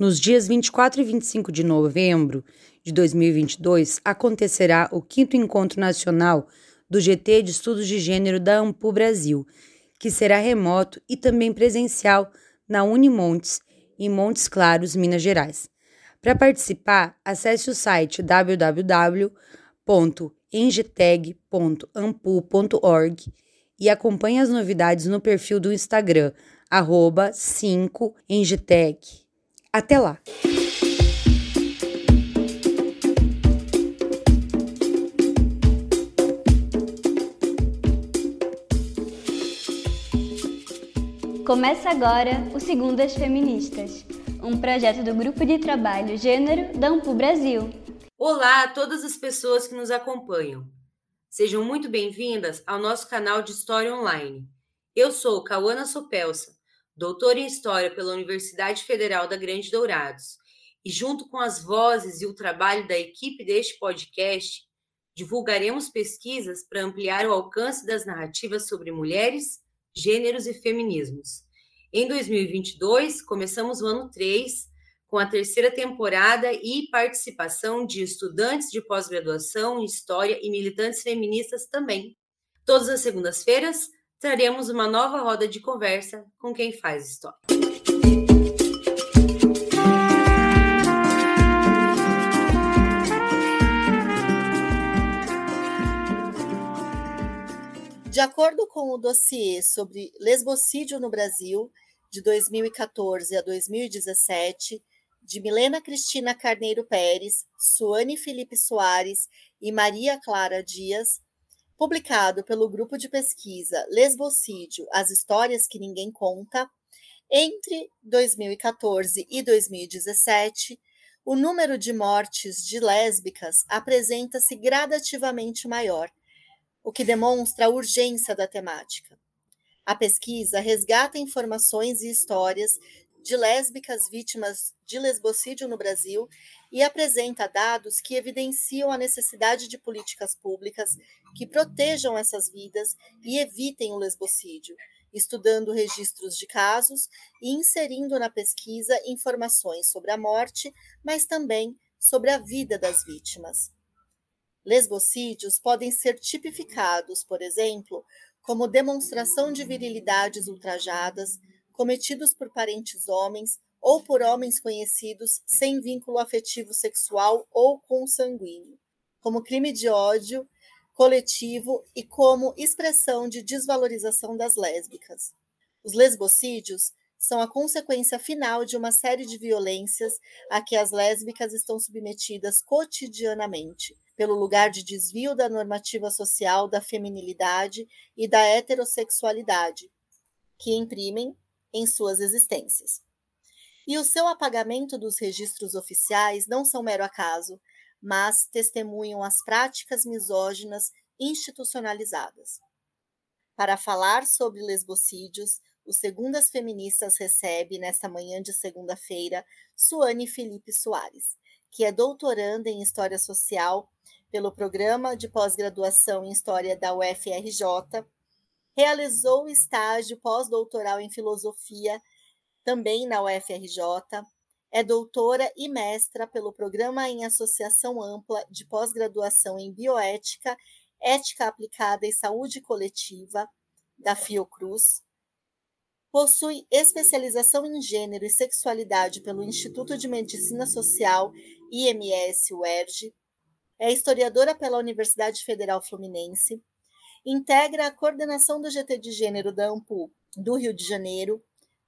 Nos dias 24 e 25 de novembro de 2022, acontecerá o quinto Encontro Nacional do GT de Estudos de Gênero da Ampu Brasil, que será remoto e também presencial na Unimontes, em Montes Claros, Minas Gerais. Para participar, acesse o site www.engteg.ampu.org e acompanhe as novidades no perfil do Instagram, arroba 5engteg. Até lá! Começa agora o Segundas Feministas, um projeto do Grupo de Trabalho Gênero da Ampu Brasil. Olá a todas as pessoas que nos acompanham. Sejam muito bem-vindas ao nosso canal de História Online. Eu sou Cauana Sopelsa, doutora em História pela Universidade Federal da Grande Dourados, e junto com as vozes e o trabalho da equipe deste podcast, divulgaremos pesquisas para ampliar o alcance das narrativas sobre mulheres, gêneros e feminismos. Em 2022, começamos o ano 3 com a terceira temporada e participação de estudantes de pós-graduação em História e militantes feministas também. Todas as segundas-feiras, traremos uma nova roda de conversa com quem faz história. De acordo com o dossiê sobre lesbocídio no Brasil, de 2014 a 2017, de Milena Cristina Carneiro Pérez, Suane Felipe Soares e Maria Clara Dias, publicado pelo grupo de pesquisa Lesbocídio: As Histórias que Ninguém Conta, entre 2014 e 2017, o número de mortes de lésbicas apresenta-se gradativamente maior, o que demonstra a urgência da temática. A pesquisa resgata informações e histórias de lésbicas vítimas de lesbocídio no Brasil e apresenta dados que evidenciam a necessidade de políticas públicas que protejam essas vidas e evitem o lesbocídio, estudando registros de casos e inserindo na pesquisa informações sobre a morte, mas também sobre a vida das vítimas. Lesbocídios podem ser tipificados, por exemplo, como demonstração de virilidades ultrajadas cometidos por parentes homens ou por homens conhecidos sem vínculo afetivo sexual ou consanguíneo, como crime de ódio coletivo e como expressão de desvalorização das lésbicas. Os lesbocídios são a consequência final de uma série de violências a que as lésbicas estão submetidas cotidianamente, pelo lugar de desvio da normativa social da feminilidade e da heterossexualidade, que imprimem em suas existências. E o seu apagamento dos registros oficiais não são mero acaso, mas testemunham as práticas misóginas institucionalizadas. Para falar sobre lesbocídios, o Segundas Feministas recebe, nesta manhã de segunda-feira, Suane Felipe Soares, que é doutoranda em História Social pelo Programa de Pós-Graduação em História da UFRJ, realizou estágio pós-doutoral em Filosofia também na UFRJ, é doutora e mestra pelo Programa em Associação Ampla de Pós-Graduação em Bioética, Ética Aplicada e Saúde Coletiva, da Fiocruz. Possui especialização em Gênero e Sexualidade pelo Instituto de Medicina Social IMS UERJ. É historiadora pela Universidade Federal Fluminense. Integra a coordenação do GT de Gênero da AMPU do Rio de Janeiro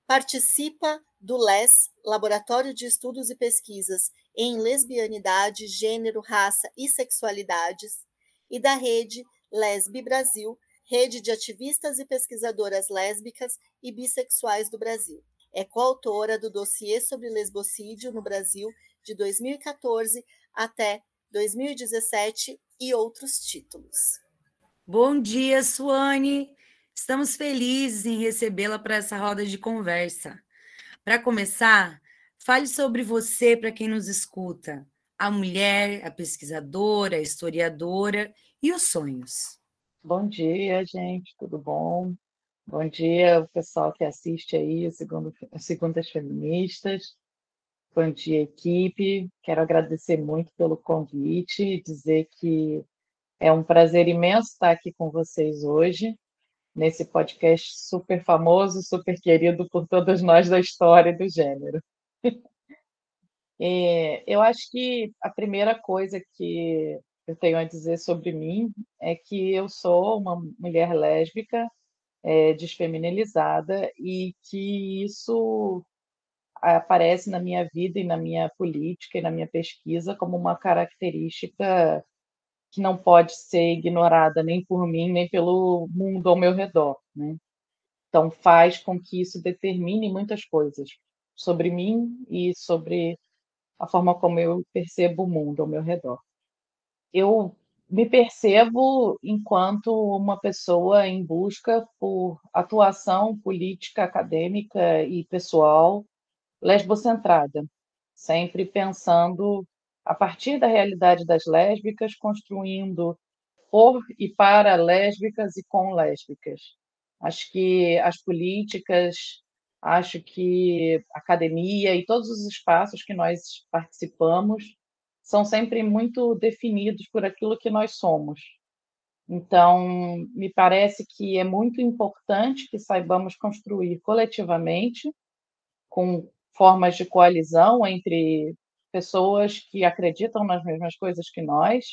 Participa do LES, Laboratório de Estudos e Pesquisas em Lesbianidade, Gênero, Raça e Sexualidades, e da rede Lesbi Brasil, rede de ativistas e pesquisadoras lésbicas e bissexuais do Brasil. É coautora do dossiê sobre lesbocídio no Brasil de 2014 até 2017 e outros títulos. Bom dia, Suane! Estamos felizes em recebê-la para essa roda de conversa. Para começar, fale sobre você para quem nos escuta, a mulher, a pesquisadora, a historiadora e os sonhos. Bom dia, gente, tudo bom? Bom dia, o pessoal que assiste aí, segundo, Segundas Feministas. Bom dia, equipe. Quero agradecer muito pelo convite e dizer que é um prazer imenso estar aqui com vocês hoje, nesse podcast super famoso, super querido por todos nós da história do gênero. É, eu acho que a primeira coisa que eu tenho a dizer sobre mim é que eu sou uma mulher lésbica, é, desfeminilizada, e que isso aparece na minha vida e na minha política e na minha pesquisa como uma característica que não pode ser ignorada nem por mim, nem pelo mundo ao meu redor. Né? Então, faz com que isso determine muitas coisas sobre mim e sobre a forma como eu percebo o mundo ao meu redor. Eu me percebo enquanto uma pessoa em busca por atuação política, acadêmica e pessoal lesbocentrada, sempre pensando a partir da realidade das lésbicas, construindo por e para lésbicas e com lésbicas. Acho que as políticas, acho que a academia e todos os espaços que nós participamos são sempre muito definidos por aquilo que nós somos. Então, me parece que é muito importante que saibamos construir coletivamente, com formas de coalizão entre pessoas que acreditam nas mesmas coisas que nós.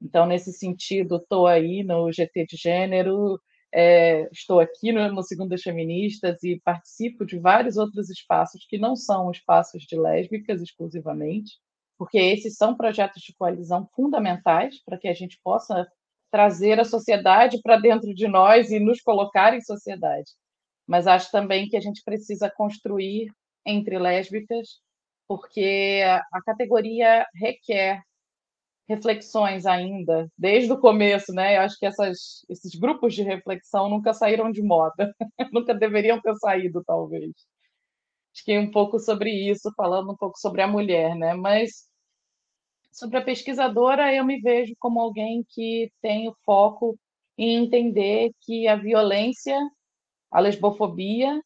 Então, nesse sentido, estou aí no GT de Gênero, é, estou aqui no, no Segundas Feministas e participo de vários outros espaços que não são espaços de lésbicas exclusivamente, porque esses são projetos de coalizão fundamentais para que a gente possa trazer a sociedade para dentro de nós e nos colocar em sociedade. Mas acho também que a gente precisa construir entre lésbicas, porque a categoria requer reflexões ainda, desde o começo, né? Eu acho que essas, esses grupos de reflexão nunca saíram de moda, nunca deveriam ter saído, talvez. É um pouco sobre isso, falando um pouco sobre a mulher, né? Mas sobre a pesquisadora, eu me vejo como alguém que tem o foco em entender que a violência, a lesbofobia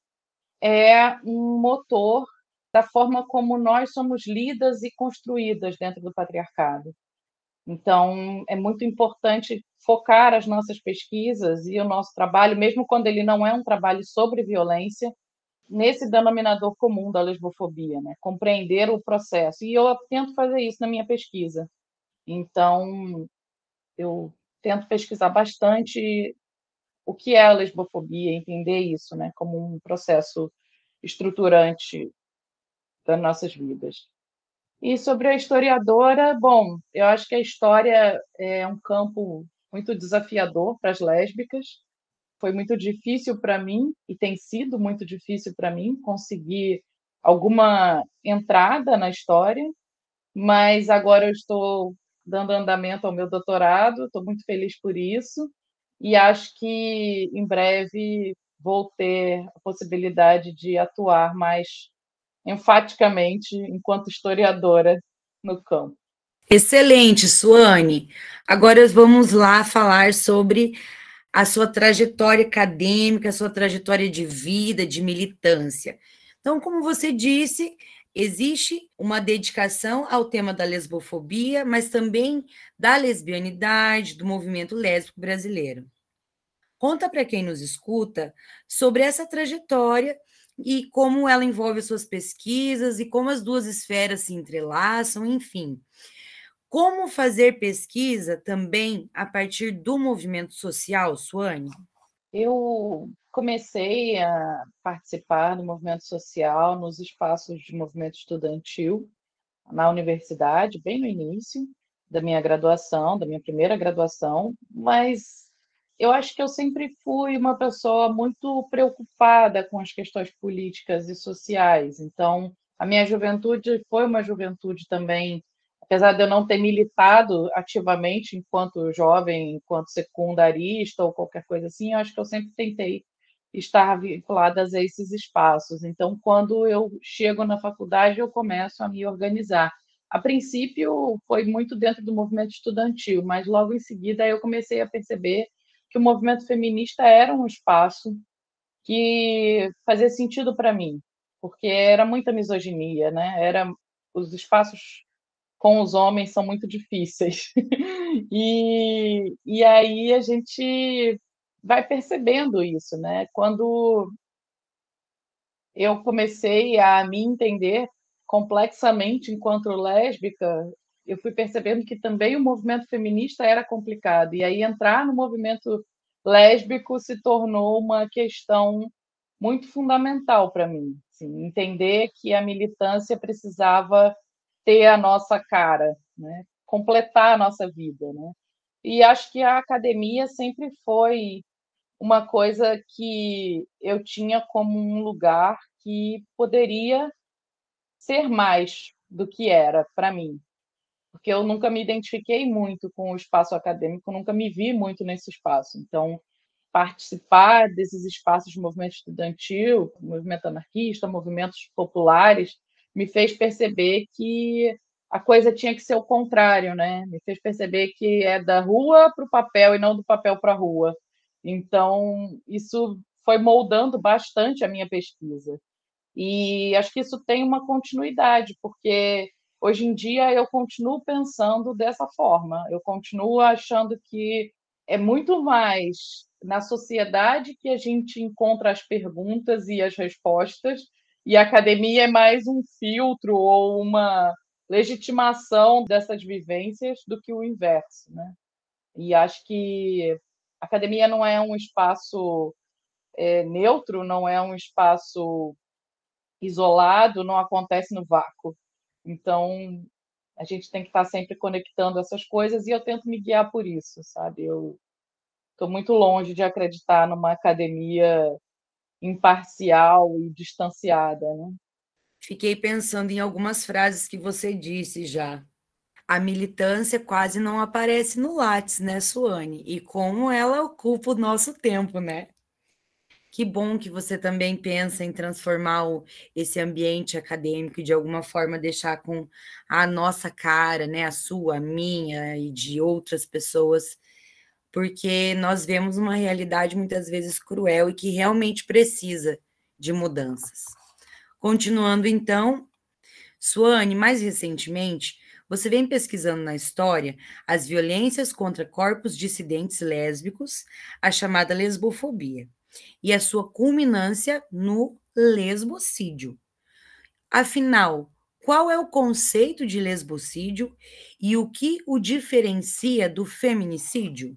é um motor da forma como nós somos lidas e construídas dentro do patriarcado. Então, é muito importante focar as nossas pesquisas e o nosso trabalho, mesmo quando ele não é um trabalho sobre violência, nesse denominador comum da lesbofobia, né? compreender o processo. E eu tento fazer isso na minha pesquisa. Então, eu tento pesquisar bastante o que é a lesbofobia, entender isso, né, como um processo estruturante das nossas vidas. E sobre a historiadora, bom, eu acho que a história é um campo muito desafiador para as lésbicas. Foi muito difícil para mim e tem sido muito difícil para mim conseguir alguma entrada na história, mas agora eu estou dando andamento ao meu doutorado, estou muito feliz por isso e acho que em breve vou ter a possibilidade de atuar mais enfaticamente enquanto historiadora no campo. Excelente, Suane. Agora vamos lá falar sobre a sua trajetória acadêmica, a sua trajetória de vida, de militância. Então, como você disse, existe uma dedicação ao tema da lesbofobia, mas também da lesbianidade, do movimento lésbico brasileiro. Conta para quem nos escuta sobre essa trajetória e como ela envolve suas pesquisas e como as duas esferas se entrelaçam, enfim. Como fazer pesquisa também a partir do movimento social, Suane? Eu comecei a participar do movimento social nos espaços de movimento estudantil na universidade, bem no início da minha graduação, da minha primeira graduação, mas eu acho que eu sempre fui uma pessoa muito preocupada com as questões políticas e sociais. Então, a minha juventude foi uma juventude também, apesar de eu não ter militado ativamente enquanto jovem, enquanto secundarista ou qualquer coisa assim, eu acho que eu sempre tentei estar vinculada a esses espaços. Então, quando eu chego na faculdade, eu começo a me organizar. A princípio, foi muito dentro do movimento estudantil, mas logo em seguida eu comecei a perceber que o movimento feminista era um espaço que fazia sentido para mim, porque era muita misoginia, né? Era os espaços com os homens são muito difíceis. e, e aí a gente vai percebendo isso, né? Quando eu comecei a me entender complexamente enquanto lésbica, eu fui percebendo que também o movimento feminista era complicado. E aí entrar no movimento lésbico se tornou uma questão muito fundamental para mim. Assim, entender que a militância precisava ter a nossa cara, né? completar a nossa vida. Né? E acho que a academia sempre foi uma coisa que eu tinha como um lugar que poderia ser mais do que era para mim, porque eu nunca me identifiquei muito com o espaço acadêmico, nunca me vi muito nesse espaço. Então, participar desses espaços de movimento estudantil, movimento anarquista, movimentos populares, me fez perceber que a coisa tinha que ser o contrário, né? Me fez perceber que é da rua para o papel e não do papel para a rua. Então, isso foi moldando bastante a minha pesquisa. E acho que isso tem uma continuidade, porque hoje em dia eu continuo pensando dessa forma. Eu continuo achando que é muito mais na sociedade que a gente encontra as perguntas e as respostas, e a academia é mais um filtro ou uma legitimação dessas vivências do que o inverso, né? E acho que a academia não é um espaço é, neutro, não é um espaço isolado, não acontece no vácuo. Então, a gente tem que estar sempre conectando essas coisas e eu tento me guiar por isso, sabe? Eu estou muito longe de acreditar numa academia imparcial e distanciada, né? Fiquei pensando em algumas frases que você disse já. A militância quase não aparece no Lattes, né, Suane? E como ela ocupa o nosso tempo, né? Que bom que você também pensa em transformar o, esse ambiente acadêmico e de alguma forma deixar com a nossa cara, né, a sua, a minha e de outras pessoas, porque nós vemos uma realidade muitas vezes cruel e que realmente precisa de mudanças. Continuando então, Suane, mais recentemente, você vem pesquisando na história as violências contra corpos dissidentes lésbicos, a chamada lesbofobia e a sua culminância no lesbocídio. Afinal, qual é o conceito de lesbocídio e o que o diferencia do feminicídio?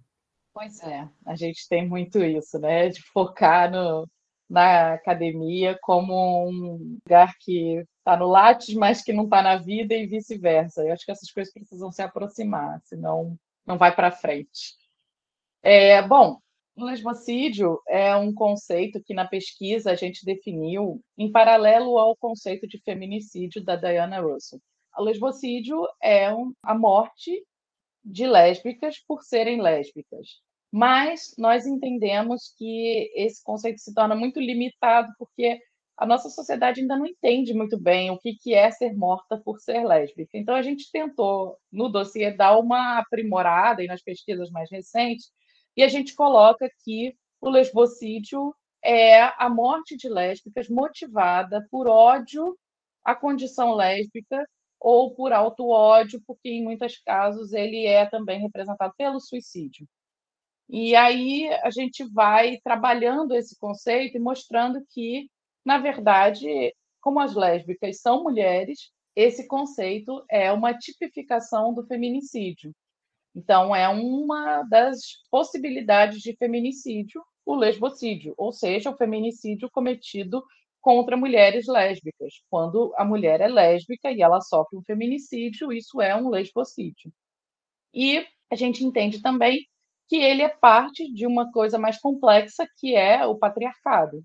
Pois é, a gente tem muito isso, né? De focar no, na academia como um lugar que está no látis, mas que não está na vida e vice-versa. Eu acho que essas coisas precisam se aproximar, senão não vai para frente. É, bom, o lesbocídio é um conceito que na pesquisa a gente definiu em paralelo ao conceito de feminicídio da Diana Russell. O lesbocídio é a morte de lésbicas por serem lésbicas. Mas nós entendemos que esse conceito se torna muito limitado porque a nossa sociedade ainda não entende muito bem o que é ser morta por ser lésbica. Então a gente tentou no dossiê dar uma aprimorada e nas pesquisas mais recentes e a gente coloca que o lesbocídio é a morte de lésbicas motivada por ódio à condição lésbica ou por auto-ódio, porque em muitos casos ele é também representado pelo suicídio. E aí a gente vai trabalhando esse conceito e mostrando que, na verdade, como as lésbicas são mulheres, esse conceito é uma tipificação do feminicídio. Então, é uma das possibilidades de feminicídio o lesbocídio, ou seja, o feminicídio cometido contra mulheres lésbicas. Quando a mulher é lésbica e ela sofre um feminicídio, isso é um lesbocídio. E a gente entende também que ele é parte de uma coisa mais complexa, que é o patriarcado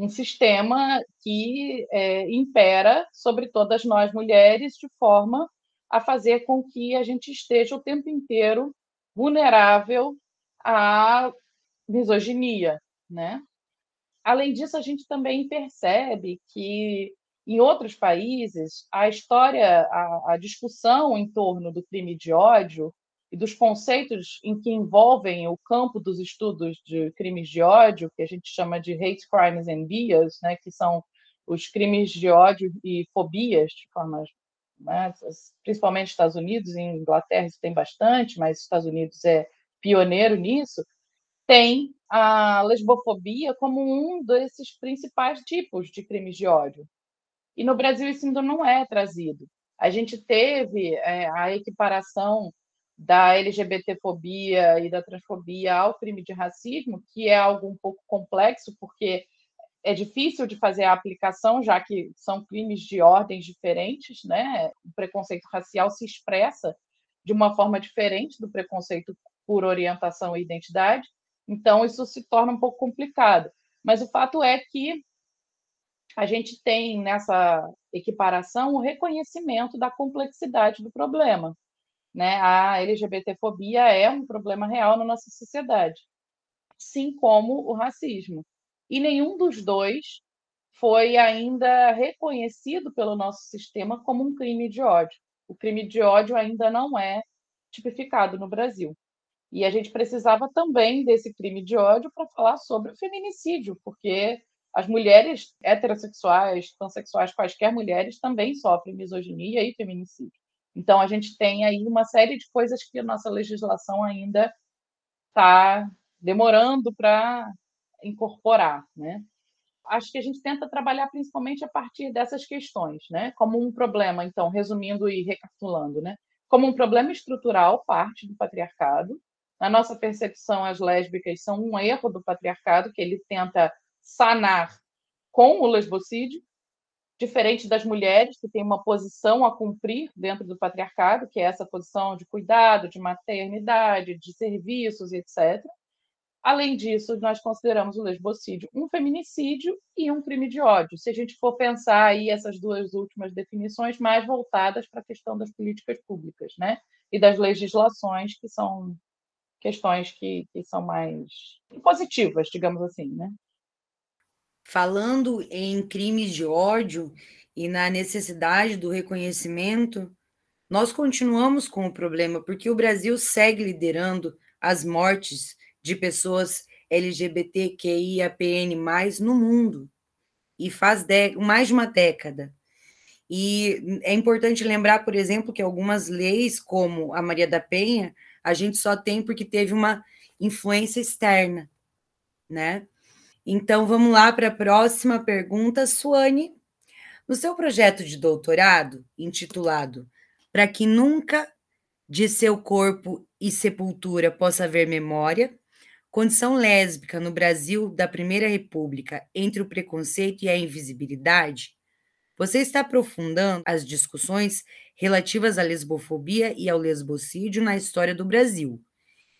um sistema que é, impera sobre todas nós mulheres de forma a fazer com que a gente esteja o tempo inteiro vulnerável à misoginia, né? Além disso, a gente também percebe que em outros países a história, a, a discussão em torno do crime de ódio e dos conceitos em que envolvem o campo dos estudos de crimes de ódio, que a gente chama de hate crimes and bias, né, que são os crimes de ódio e fobias, de forma né, principalmente Estados Unidos, em Inglaterra isso tem bastante, mas Estados Unidos é pioneiro nisso, tem a lesbofobia como um desses principais tipos de crimes de ódio. E no Brasil isso ainda não é trazido. A gente teve é, a equiparação da LGBTfobia e da transfobia ao crime de racismo, que é algo um pouco complexo, porque é difícil de fazer a aplicação, já que são crimes de ordens diferentes, né? O preconceito racial se expressa de uma forma diferente do preconceito por orientação e identidade, então isso se torna um pouco complicado. Mas o fato é que a gente tem nessa equiparação o reconhecimento da complexidade do problema. Né? A LGBTfobia é um problema real na nossa sociedade, assim como o racismo e nenhum dos dois foi ainda reconhecido pelo nosso sistema como um crime de ódio. O crime de ódio ainda não é tipificado no Brasil. E a gente precisava também desse crime de ódio para falar sobre o feminicídio, porque as mulheres heterossexuais, transexuais, quaisquer mulheres também sofrem misoginia e feminicídio. Então a gente tem aí uma série de coisas que a nossa legislação ainda está demorando para incorporar, né? Acho que a gente tenta trabalhar principalmente a partir dessas questões, né? Como um problema, então, resumindo e recapitulando, né? Como um problema estrutural, parte do patriarcado. Na nossa percepção, as lésbicas são um erro do patriarcado que ele tenta sanar com o lesbocídio, diferente das mulheres que têm uma posição a cumprir dentro do patriarcado, que é essa posição de cuidado, de maternidade, de serviços, etc. Além disso, nós consideramos o lesbocídio um feminicídio e um crime de ódio, se a gente for pensar aí essas duas últimas definições mais voltadas para a questão das políticas públicas, né? E das legislações, que são questões que, que são mais positivas, digamos assim, né? Falando em crimes de ódio e na necessidade do reconhecimento, nós continuamos com o problema, porque o Brasil segue liderando as mortes de pessoas LGBTQIAPN+, no mundo, e faz mais de uma década. E é importante lembrar, por exemplo, que algumas leis, como a Maria da Penha, a gente só tem porque teve uma influência externa, né? Então, vamos lá para a próxima pergunta, Suane. No seu projeto de doutorado, intitulado Para que nunca de seu corpo e sepultura possa haver memória, Condição lésbica no Brasil da Primeira República entre o preconceito e a invisibilidade? Você está aprofundando as discussões relativas à lesbofobia e ao lesbocídio na história do Brasil.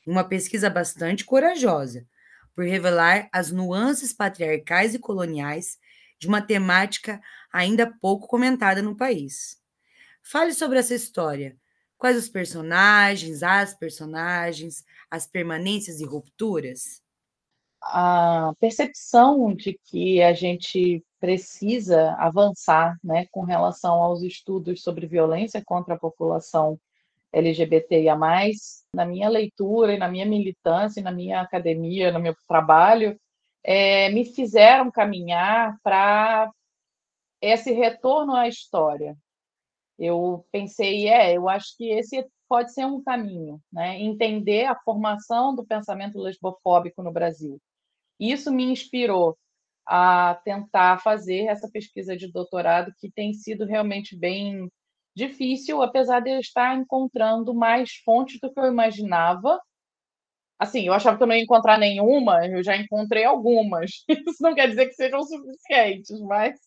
Uma pesquisa bastante corajosa, por revelar as nuances patriarcais e coloniais de uma temática ainda pouco comentada no país. Fale sobre essa história, Quais os personagens, as personagens, as permanências e rupturas? A percepção de que a gente precisa avançar né, com relação aos estudos sobre violência contra a população LGBTIA+, na minha leitura e na minha militância, na minha academia, no meu trabalho, é, me fizeram caminhar para esse retorno à história, eu pensei, é, eu acho que esse pode ser um caminho, né? Entender a formação do pensamento lesbofóbico no Brasil. Isso me inspirou a tentar fazer essa pesquisa de doutorado, que tem sido realmente bem difícil, apesar de eu estar encontrando mais fontes do que eu imaginava. Assim, eu achava que eu não ia encontrar nenhuma, eu já encontrei algumas. Isso não quer dizer que sejam suficientes, mas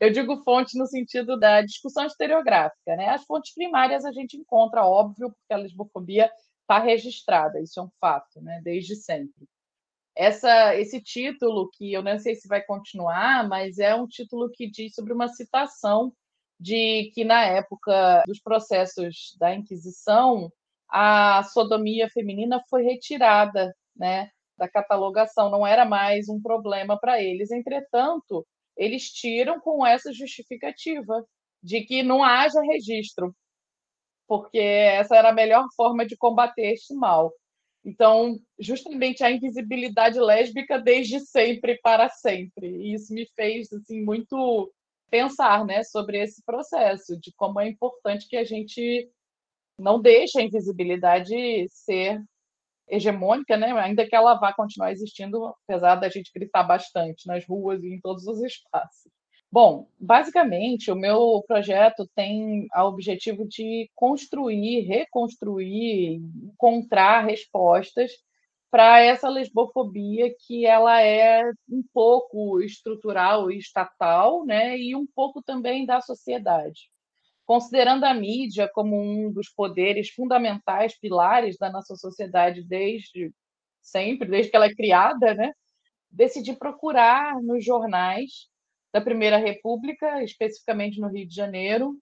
eu digo fonte no sentido da discussão historiográfica, né? As fontes primárias a gente encontra, óbvio, porque a lesbofobia está registrada, isso é um fato, né? Desde sempre. Essa, esse título, que eu não sei se vai continuar, mas é um título que diz sobre uma citação de que, na época dos processos da Inquisição, a sodomia feminina foi retirada né, da catalogação, não era mais um problema para eles. Entretanto, eles tiram com essa justificativa de que não haja registro, porque essa era a melhor forma de combater este mal. Então, justamente a invisibilidade lésbica desde sempre para sempre. E isso me fez assim muito pensar né, sobre esse processo, de como é importante que a gente não deixe a invisibilidade ser hegemônica, né? ainda que ela vá continuar existindo, apesar da gente gritar bastante nas ruas e em todos os espaços. Bom, basicamente, o meu projeto tem o objetivo de construir, reconstruir, encontrar respostas para essa lesbofobia que ela é um pouco estrutural e estatal, né, e um pouco também da sociedade. Considerando a mídia como um dos poderes fundamentais, pilares da nossa sociedade desde sempre, desde que ela é criada, né, decidi procurar nos jornais da Primeira República, especificamente no Rio de Janeiro,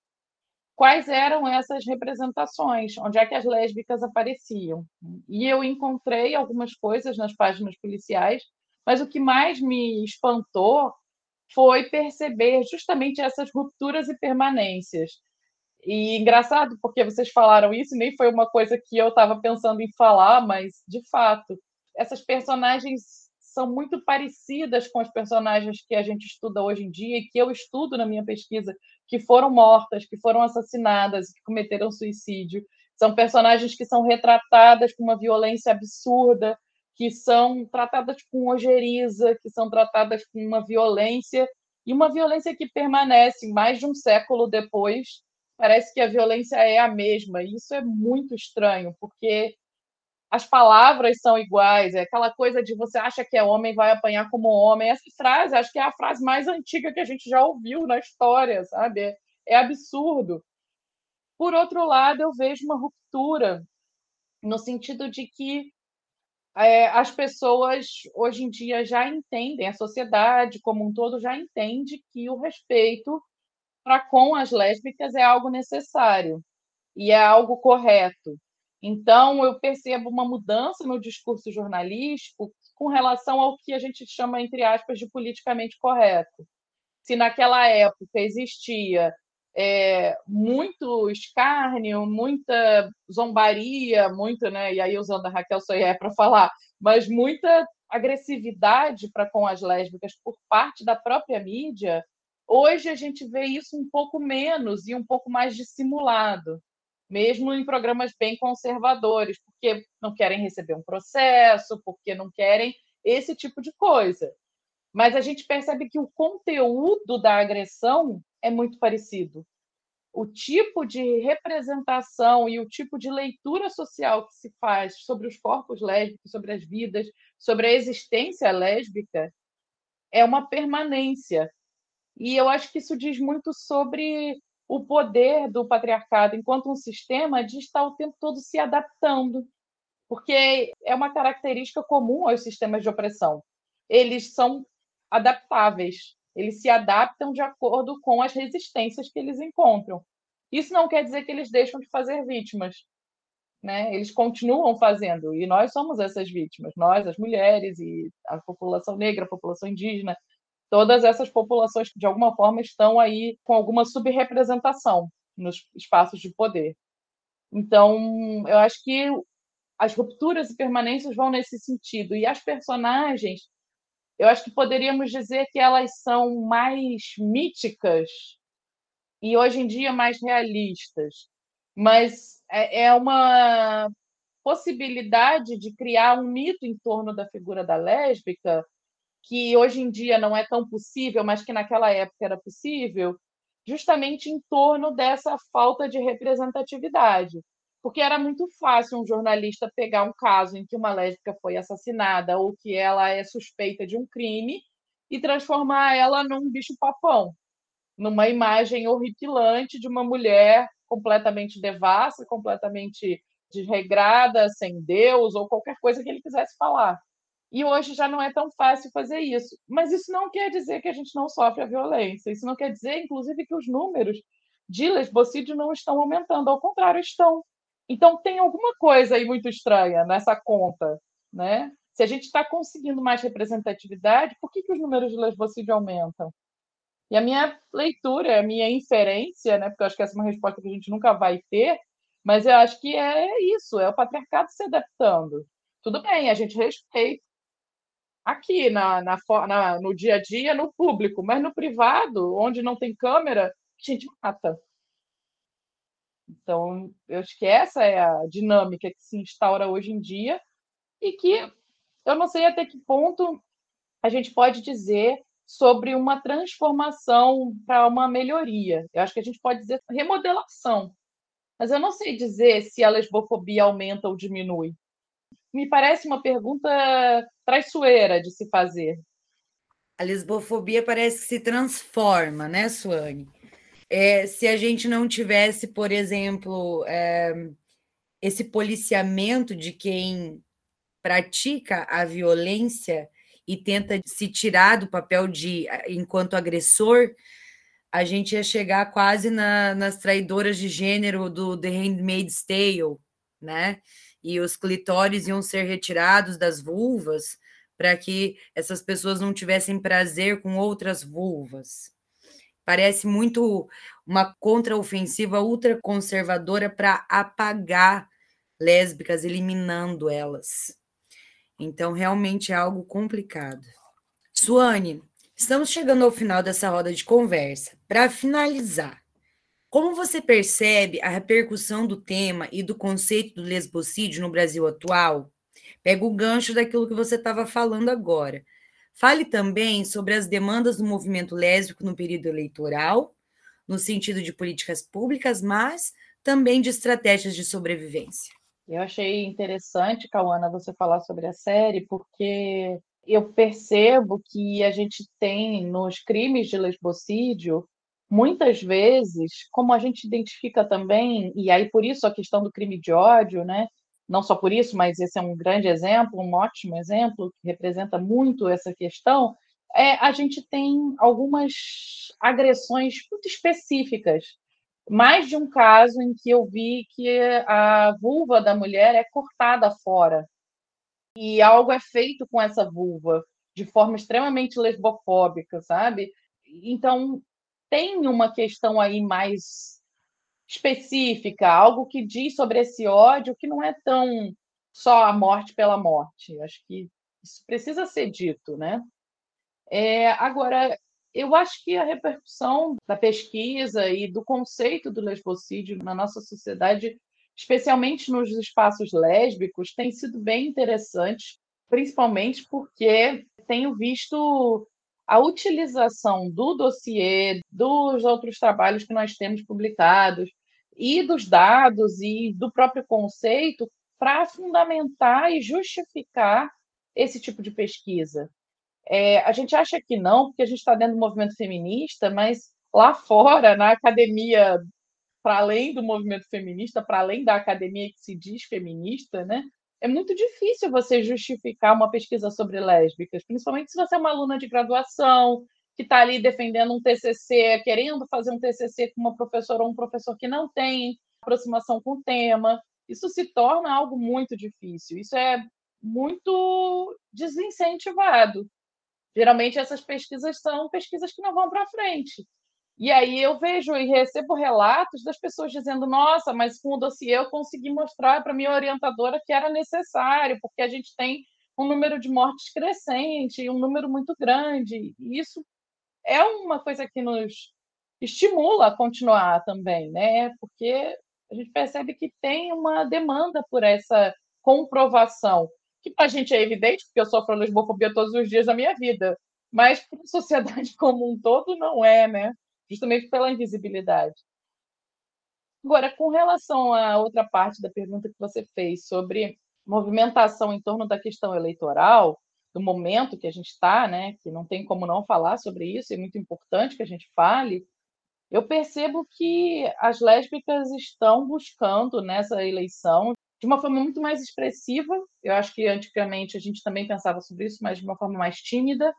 quais eram essas representações, onde é que as lésbicas apareciam. E eu encontrei algumas coisas nas páginas policiais, mas o que mais me espantou foi perceber justamente essas rupturas e permanências. E engraçado, porque vocês falaram isso, nem foi uma coisa que eu estava pensando em falar, mas de fato, essas personagens são muito parecidas com as personagens que a gente estuda hoje em dia e que eu estudo na minha pesquisa, que foram mortas, que foram assassinadas, que cometeram suicídio. São personagens que são retratadas com uma violência absurda, que são tratadas com ojeriza, que são tratadas com uma violência e uma violência que permanece mais de um século depois. Parece que a violência é a mesma. E isso é muito estranho, porque as palavras são iguais, é aquela coisa de você acha que é homem, vai apanhar como homem. Essa frase, acho que é a frase mais antiga que a gente já ouviu na história, sabe? É, é absurdo. Por outro lado, eu vejo uma ruptura no sentido de que é, as pessoas hoje em dia já entendem, a sociedade como um todo já entende que o respeito para com as lésbicas é algo necessário e é algo correto. Então, eu percebo uma mudança no discurso jornalístico com relação ao que a gente chama, entre aspas, de politicamente correto. Se naquela época existia é, muito escárnio, muita zombaria, muito, né? E aí usando a Raquel Soyer para falar, mas muita agressividade para com as lésbicas por parte da própria mídia. Hoje a gente vê isso um pouco menos e um pouco mais dissimulado mesmo em programas bem conservadores, porque não querem receber um processo, porque não querem esse tipo de coisa. Mas a gente percebe que o conteúdo da agressão é muito parecido. O tipo de representação e o tipo de leitura social que se faz sobre os corpos lésbicos, sobre as vidas, sobre a existência lésbica, é uma permanência. E eu acho que isso diz muito sobre o poder do patriarcado enquanto um sistema de estar o tempo todo se adaptando, porque é uma característica comum aos sistemas de opressão. Eles são adaptáveis, eles se adaptam de acordo com as resistências que eles encontram. Isso não quer dizer que eles deixam de fazer vítimas, né? Eles continuam fazendo e nós somos essas vítimas, nós, as mulheres e a população negra, a população indígena, todas essas populações que, de alguma forma, estão aí com alguma subrepresentação nos espaços de poder. Então, eu acho que as rupturas e permanências vão nesse sentido. E as personagens, eu acho que poderíamos dizer que elas são mais míticas e hoje em dia mais realistas. Mas é, é uma possibilidade de criar um mito em torno da figura da lésbica que hoje em dia não é tão possível, mas que naquela época era possível, justamente em torno dessa falta de representatividade. Porque era muito fácil um jornalista pegar um caso em que uma lésbica foi assassinada ou que ela é suspeita de um crime e transformar ela num bicho-papão, numa imagem horripilante de uma mulher completamente devassa, completamente desregrada, sem Deus ou qualquer coisa que ele quisesse falar. E hoje já não é tão fácil fazer isso. Mas isso não quer dizer que a gente não sofre a violência. Isso não quer dizer, inclusive, que os números de lesbocídio não estão aumentando. Ao contrário, estão. Então, tem alguma coisa aí muito estranha nessa conta. Né? Se a gente está conseguindo mais representatividade, por que, que os números de lesbocídio aumentam? E a minha leitura, a minha inferência, né, porque eu acho que essa é uma resposta que a gente nunca vai ter, mas eu acho que é isso, é o patriarcado se adaptando. Tudo bem, a gente respeita aqui na, na, na, no dia a dia, no público, mas no privado, onde não tem câmera, a gente mata. Então, eu acho que essa é a dinâmica que se instaura hoje em dia e que eu não sei até que ponto a gente pode dizer sobre uma transformação para uma melhoria. Eu acho que a gente pode dizer remodelação. Mas eu não sei dizer se a lesbofobia aumenta ou diminui. Me parece uma pergunta traiçoeira de se fazer. A lesbofobia parece que se transforma, né, Suane? É, se a gente não tivesse, por exemplo, é, esse policiamento de quem pratica a violência e tenta se tirar do papel de enquanto agressor, a gente ia chegar quase na, nas traidoras de gênero do The Handmaid's Tale, né? E os clitóris iam ser retirados das vulvas para que essas pessoas não tivessem prazer com outras vulvas. Parece muito uma contraofensiva ultraconservadora para apagar lésbicas, eliminando elas. Então, realmente é algo complicado. Suane, estamos chegando ao final dessa roda de conversa. Para finalizar, como você percebe a repercussão do tema e do conceito do lesbocídio no Brasil atual? Pega o gancho daquilo que você estava falando agora. Fale também sobre as demandas do movimento lésbico no período eleitoral, no sentido de políticas públicas, mas também de estratégias de sobrevivência. Eu achei interessante, Cauana, você falar sobre a série, porque eu percebo que a gente tem nos crimes de lesbocídio, muitas vezes, como a gente identifica também, e aí por isso a questão do crime de ódio, né? Não só por isso, mas esse é um grande exemplo, um ótimo exemplo, que representa muito essa questão. É, a gente tem algumas agressões muito específicas mais de um caso em que eu vi que a vulva da mulher é cortada fora e algo é feito com essa vulva de forma extremamente lesbofóbica, sabe? Então tem uma questão aí mais específica, algo que diz sobre esse ódio que não é tão só a morte pela morte. Acho que isso precisa ser dito, né? É, agora, eu acho que a repercussão da pesquisa e do conceito do lesbocídio na nossa sociedade, especialmente nos espaços lésbicos, tem sido bem interessante, principalmente porque tenho visto a utilização do dossiê, dos outros trabalhos que nós temos publicados, e dos dados e do próprio conceito para fundamentar e justificar esse tipo de pesquisa. É, a gente acha que não, porque a gente está dentro do movimento feminista, mas lá fora, na academia, para além do movimento feminista, para além da academia que se diz feminista, né, é muito difícil você justificar uma pesquisa sobre lésbicas, principalmente se você é uma aluna de graduação, que está ali defendendo um TCC, querendo fazer um TCC com uma professora ou um professor que não tem aproximação com o tema. Isso se torna algo muito difícil. Isso é muito desincentivado. Geralmente essas pesquisas são pesquisas que não vão para frente. E aí eu vejo e recebo relatos das pessoas dizendo: nossa, mas com o dossiê eu consegui mostrar para minha orientadora que era necessário, porque a gente tem um número de mortes crescente, um número muito grande. E isso é uma coisa que nos estimula a continuar também, né? Porque a gente percebe que tem uma demanda por essa comprovação que para a gente é evidente, porque eu sofro lesbofobia todos os dias da minha vida, mas para a sociedade como um todo não é, né? Justamente pela invisibilidade. Agora, com relação à outra parte da pergunta que você fez sobre movimentação em torno da questão eleitoral, do momento que a gente está, né, que não tem como não falar sobre isso, é muito importante que a gente fale, eu percebo que as lésbicas estão buscando nessa eleição de uma forma muito mais expressiva. Eu acho que antigamente a gente também pensava sobre isso, mas de uma forma mais tímida.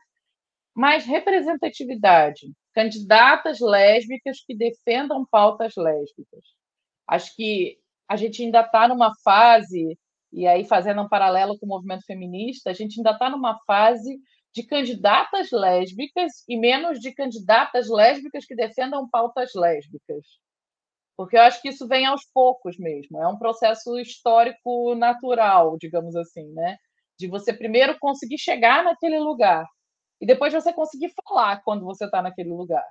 Mais representatividade, candidatas lésbicas que defendam pautas lésbicas. Acho que a gente ainda está numa fase, e aí fazendo um paralelo com o movimento feminista, a gente ainda está numa fase de candidatas lésbicas e menos de candidatas lésbicas que defendam pautas lésbicas porque eu acho que isso vem aos poucos mesmo, é um processo histórico natural, digamos assim, né? de você primeiro conseguir chegar naquele lugar e depois você conseguir falar quando você está naquele lugar.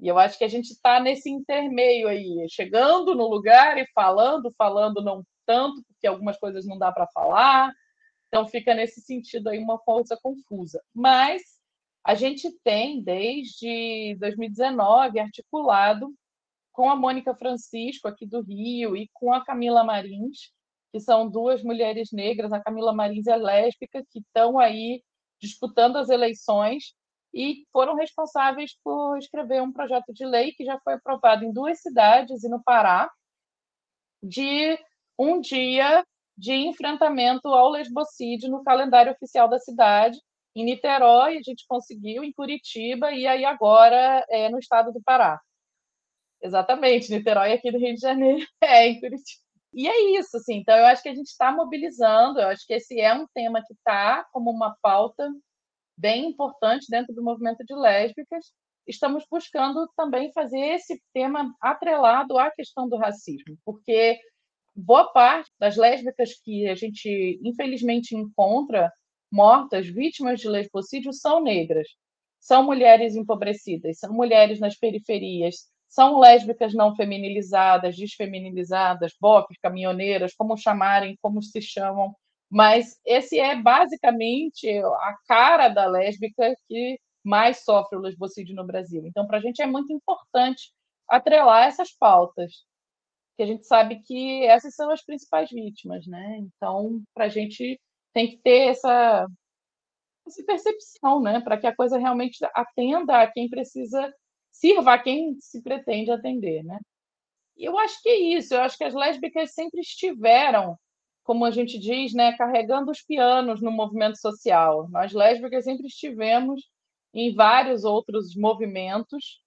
E eu acho que a gente está nesse intermeio aí, chegando no lugar e falando, falando não tanto, porque algumas coisas não dá para falar. Então fica nesse sentido aí uma coisa confusa. Mas a gente tem, desde 2019, articulado com a Mônica Francisco, aqui do Rio, e com a Camila Marins, que são duas mulheres negras. A Camila Marins é lésbica, que estão aí disputando as eleições e foram responsáveis por escrever um projeto de lei que já foi aprovado em duas cidades e no Pará, de um dia de enfrentamento ao lesbocídio no calendário oficial da cidade. Em Niterói, a gente conseguiu, em Curitiba, e aí agora é no estado do Pará. Exatamente, Niterói aqui do Rio de Janeiro, é em Curitiba. E é isso, assim. Então, eu acho que a gente está mobilizando. Eu acho que esse é um tema que está como uma pauta bem importante dentro do movimento de lésbicas. Estamos buscando também fazer esse tema atrelado à questão do racismo, porque boa parte das lésbicas que a gente infelizmente encontra mortas, vítimas de lesbocídio, são negras. São mulheres empobrecidas, são mulheres nas periferias, são lésbicas não feminilizadas, desfeminilizadas, bofes, caminhoneiras, como chamarem, como se chamam, mas esse é basicamente a cara da lésbica que mais sofre o lesbocídio no Brasil. Então, para a gente é muito importante atrelar essas pautas, que a gente sabe que essas são as principais vítimas, né? Então, para a gente tem que ter essa, essa percepção, né? Para que a coisa realmente atenda a quem precisa, sirva a quem se pretende atender, né? E eu acho que é isso, eu acho que as lésbicas sempre estiveram como a gente diz, né, carregando os pianos no movimento social. Nós lésbicas sempre estivemos em vários outros movimentos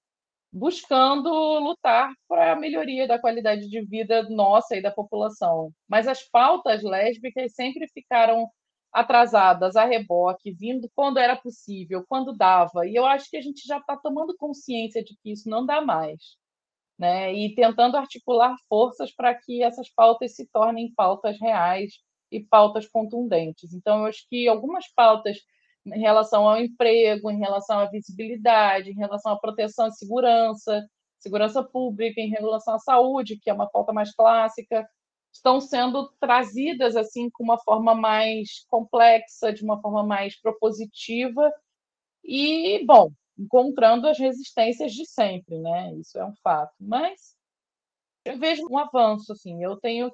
buscando lutar para a melhoria da qualidade de vida nossa e da população. Mas as pautas lésbicas sempre ficaram atrasadas, a reboque, vindo quando era possível, quando dava. E eu acho que a gente já está tomando consciência de que isso não dá mais né? e tentando articular forças para que essas pautas se tornem pautas reais e pautas contundentes. Então, eu acho que algumas pautas em relação ao emprego, em relação à visibilidade, em relação à proteção e segurança, segurança pública, em relação à saúde, que é uma pauta mais clássica, estão sendo trazidas assim com uma forma mais complexa, de uma forma mais propositiva. E, bom, encontrando as resistências de sempre, né? Isso é um fato. Mas eu vejo um avanço, assim. Eu tenho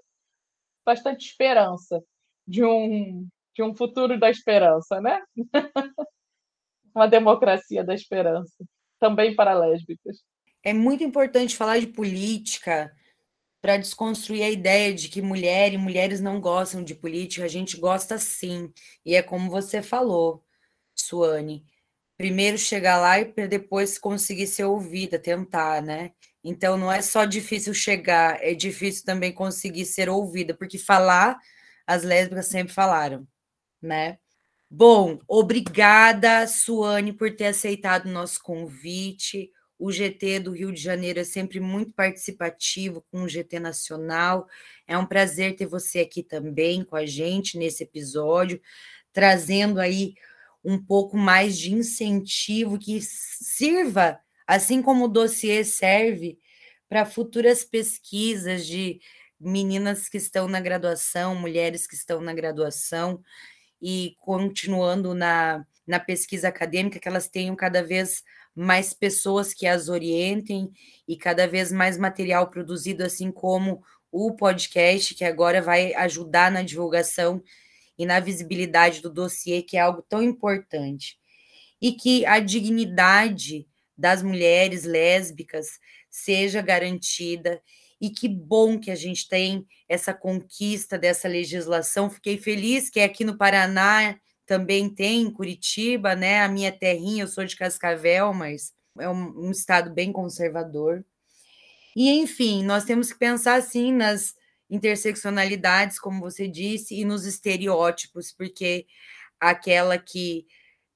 bastante esperança de um de um futuro da esperança, né? Uma democracia da esperança, também para lésbicas. É muito importante falar de política para desconstruir a ideia de que mulher e mulheres não gostam de política. A gente gosta sim, e é como você falou, Suane primeiro chegar lá e depois conseguir ser ouvida, tentar, né? Então não é só difícil chegar, é difícil também conseguir ser ouvida, porque falar, as lésbicas sempre falaram, né? Bom, obrigada, Suane, por ter aceitado o nosso convite. O GT do Rio de Janeiro é sempre muito participativo com o GT Nacional. É um prazer ter você aqui também com a gente nesse episódio, trazendo aí um pouco mais de incentivo que sirva, assim como o dossiê serve, para futuras pesquisas de meninas que estão na graduação, mulheres que estão na graduação e continuando na, na pesquisa acadêmica, que elas tenham cada vez mais pessoas que as orientem e cada vez mais material produzido, assim como o podcast, que agora vai ajudar na divulgação e na visibilidade do dossiê, que é algo tão importante. E que a dignidade das mulheres lésbicas seja garantida. E que bom que a gente tem essa conquista dessa legislação. Fiquei feliz que aqui no Paraná também tem, em Curitiba, né? A minha terrinha, eu sou de Cascavel, mas é um, um estado bem conservador. E, enfim, nós temos que pensar assim nas interseccionalidades, como você disse, e nos estereótipos, porque aquela que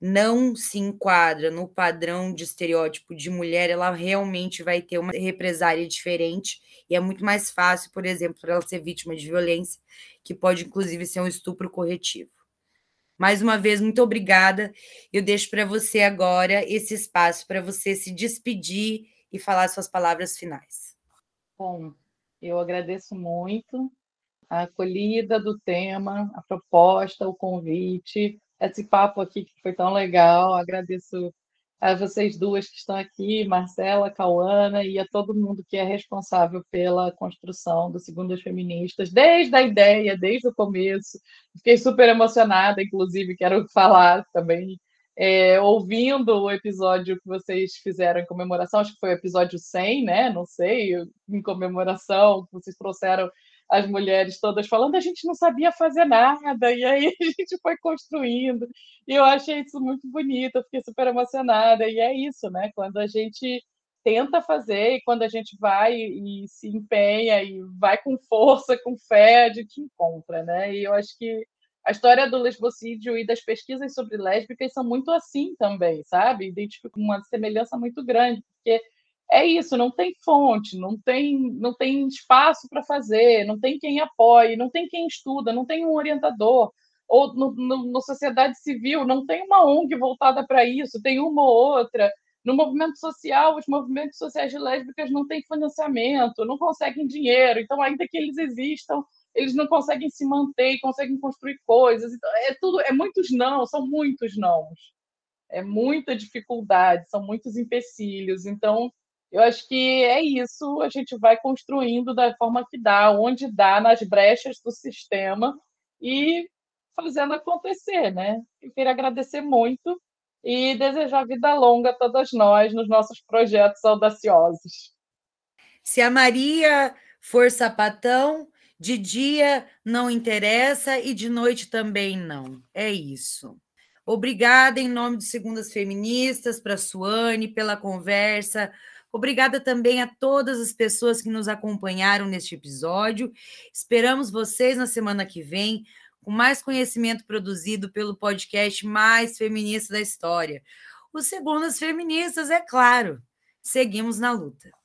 não se enquadra no padrão de estereótipo de mulher, ela realmente vai ter uma represária diferente e é muito mais fácil, por exemplo, para ela ser vítima de violência, que pode inclusive ser um estupro corretivo. Mais uma vez, muito obrigada. Eu deixo para você agora esse espaço para você se despedir e falar suas palavras finais. Bom, eu agradeço muito a acolhida do tema, a proposta, o convite, esse papo aqui que foi tão legal. Agradeço a vocês duas que estão aqui, Marcela, Cauana, e a todo mundo que é responsável pela construção do Segundas Feministas, desde a ideia, desde o começo. Fiquei super emocionada, inclusive, quero falar também, é, ouvindo o episódio que vocês fizeram em comemoração, acho que foi o episódio 100, né? Não sei, em comemoração, vocês trouxeram as mulheres todas falando, a gente não sabia fazer nada, e aí a gente foi construindo. E eu achei isso muito bonito, eu fiquei super emocionada. E é isso, né? Quando a gente tenta fazer e quando a gente vai e se empenha e vai com força, com fé, a gente encontra, né? E eu acho que a história do lesbocídio e das pesquisas sobre lésbicas são muito assim também, sabe? Identifico uma semelhança muito grande, porque é isso, não tem fonte, não tem, não tem espaço para fazer, não tem quem apoie, não tem quem estuda, não tem um orientador. Ou no, no, na sociedade civil, não tem uma ONG voltada para isso, tem uma ou outra. No movimento social, os movimentos sociais de lésbicas não têm financiamento, não conseguem dinheiro, então, ainda que eles existam, eles não conseguem se manter, conseguem construir coisas. Então, é tudo, é muitos não, são muitos não. É muita dificuldade, são muitos empecilhos. Então, eu acho que é isso, a gente vai construindo da forma que dá, onde dá, nas brechas do sistema e fazendo acontecer, né? Eu queria agradecer muito e desejar vida longa a todas nós nos nossos projetos audaciosos. Se a Maria for sapatão, de dia não interessa e de noite também não. É isso. Obrigada em nome de Segundas Feministas, para a Suane, pela conversa, Obrigada também a todas as pessoas que nos acompanharam neste episódio. Esperamos vocês na semana que vem com mais conhecimento produzido pelo podcast mais feminista da história. Os Segundas Feministas, é claro. Seguimos na luta.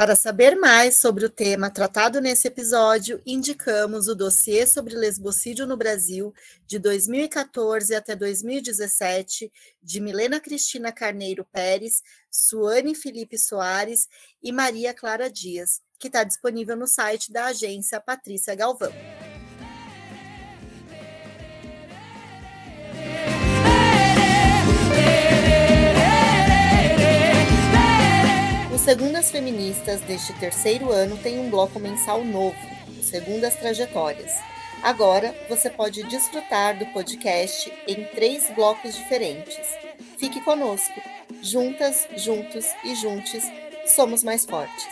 Para saber mais sobre o tema tratado nesse episódio, indicamos o dossiê sobre lesbocídio no Brasil de 2014 até 2017, de Milena Cristina Carneiro Pérez, Suane Felipe Soares e Maria Clara Dias, que está disponível no site da agência Patrícia Galvão. Segundas Feministas deste terceiro ano tem um bloco mensal novo, o Segundas Trajetórias. Agora você pode desfrutar do podcast em três blocos diferentes. Fique conosco. Juntas, juntos e juntes, somos mais fortes.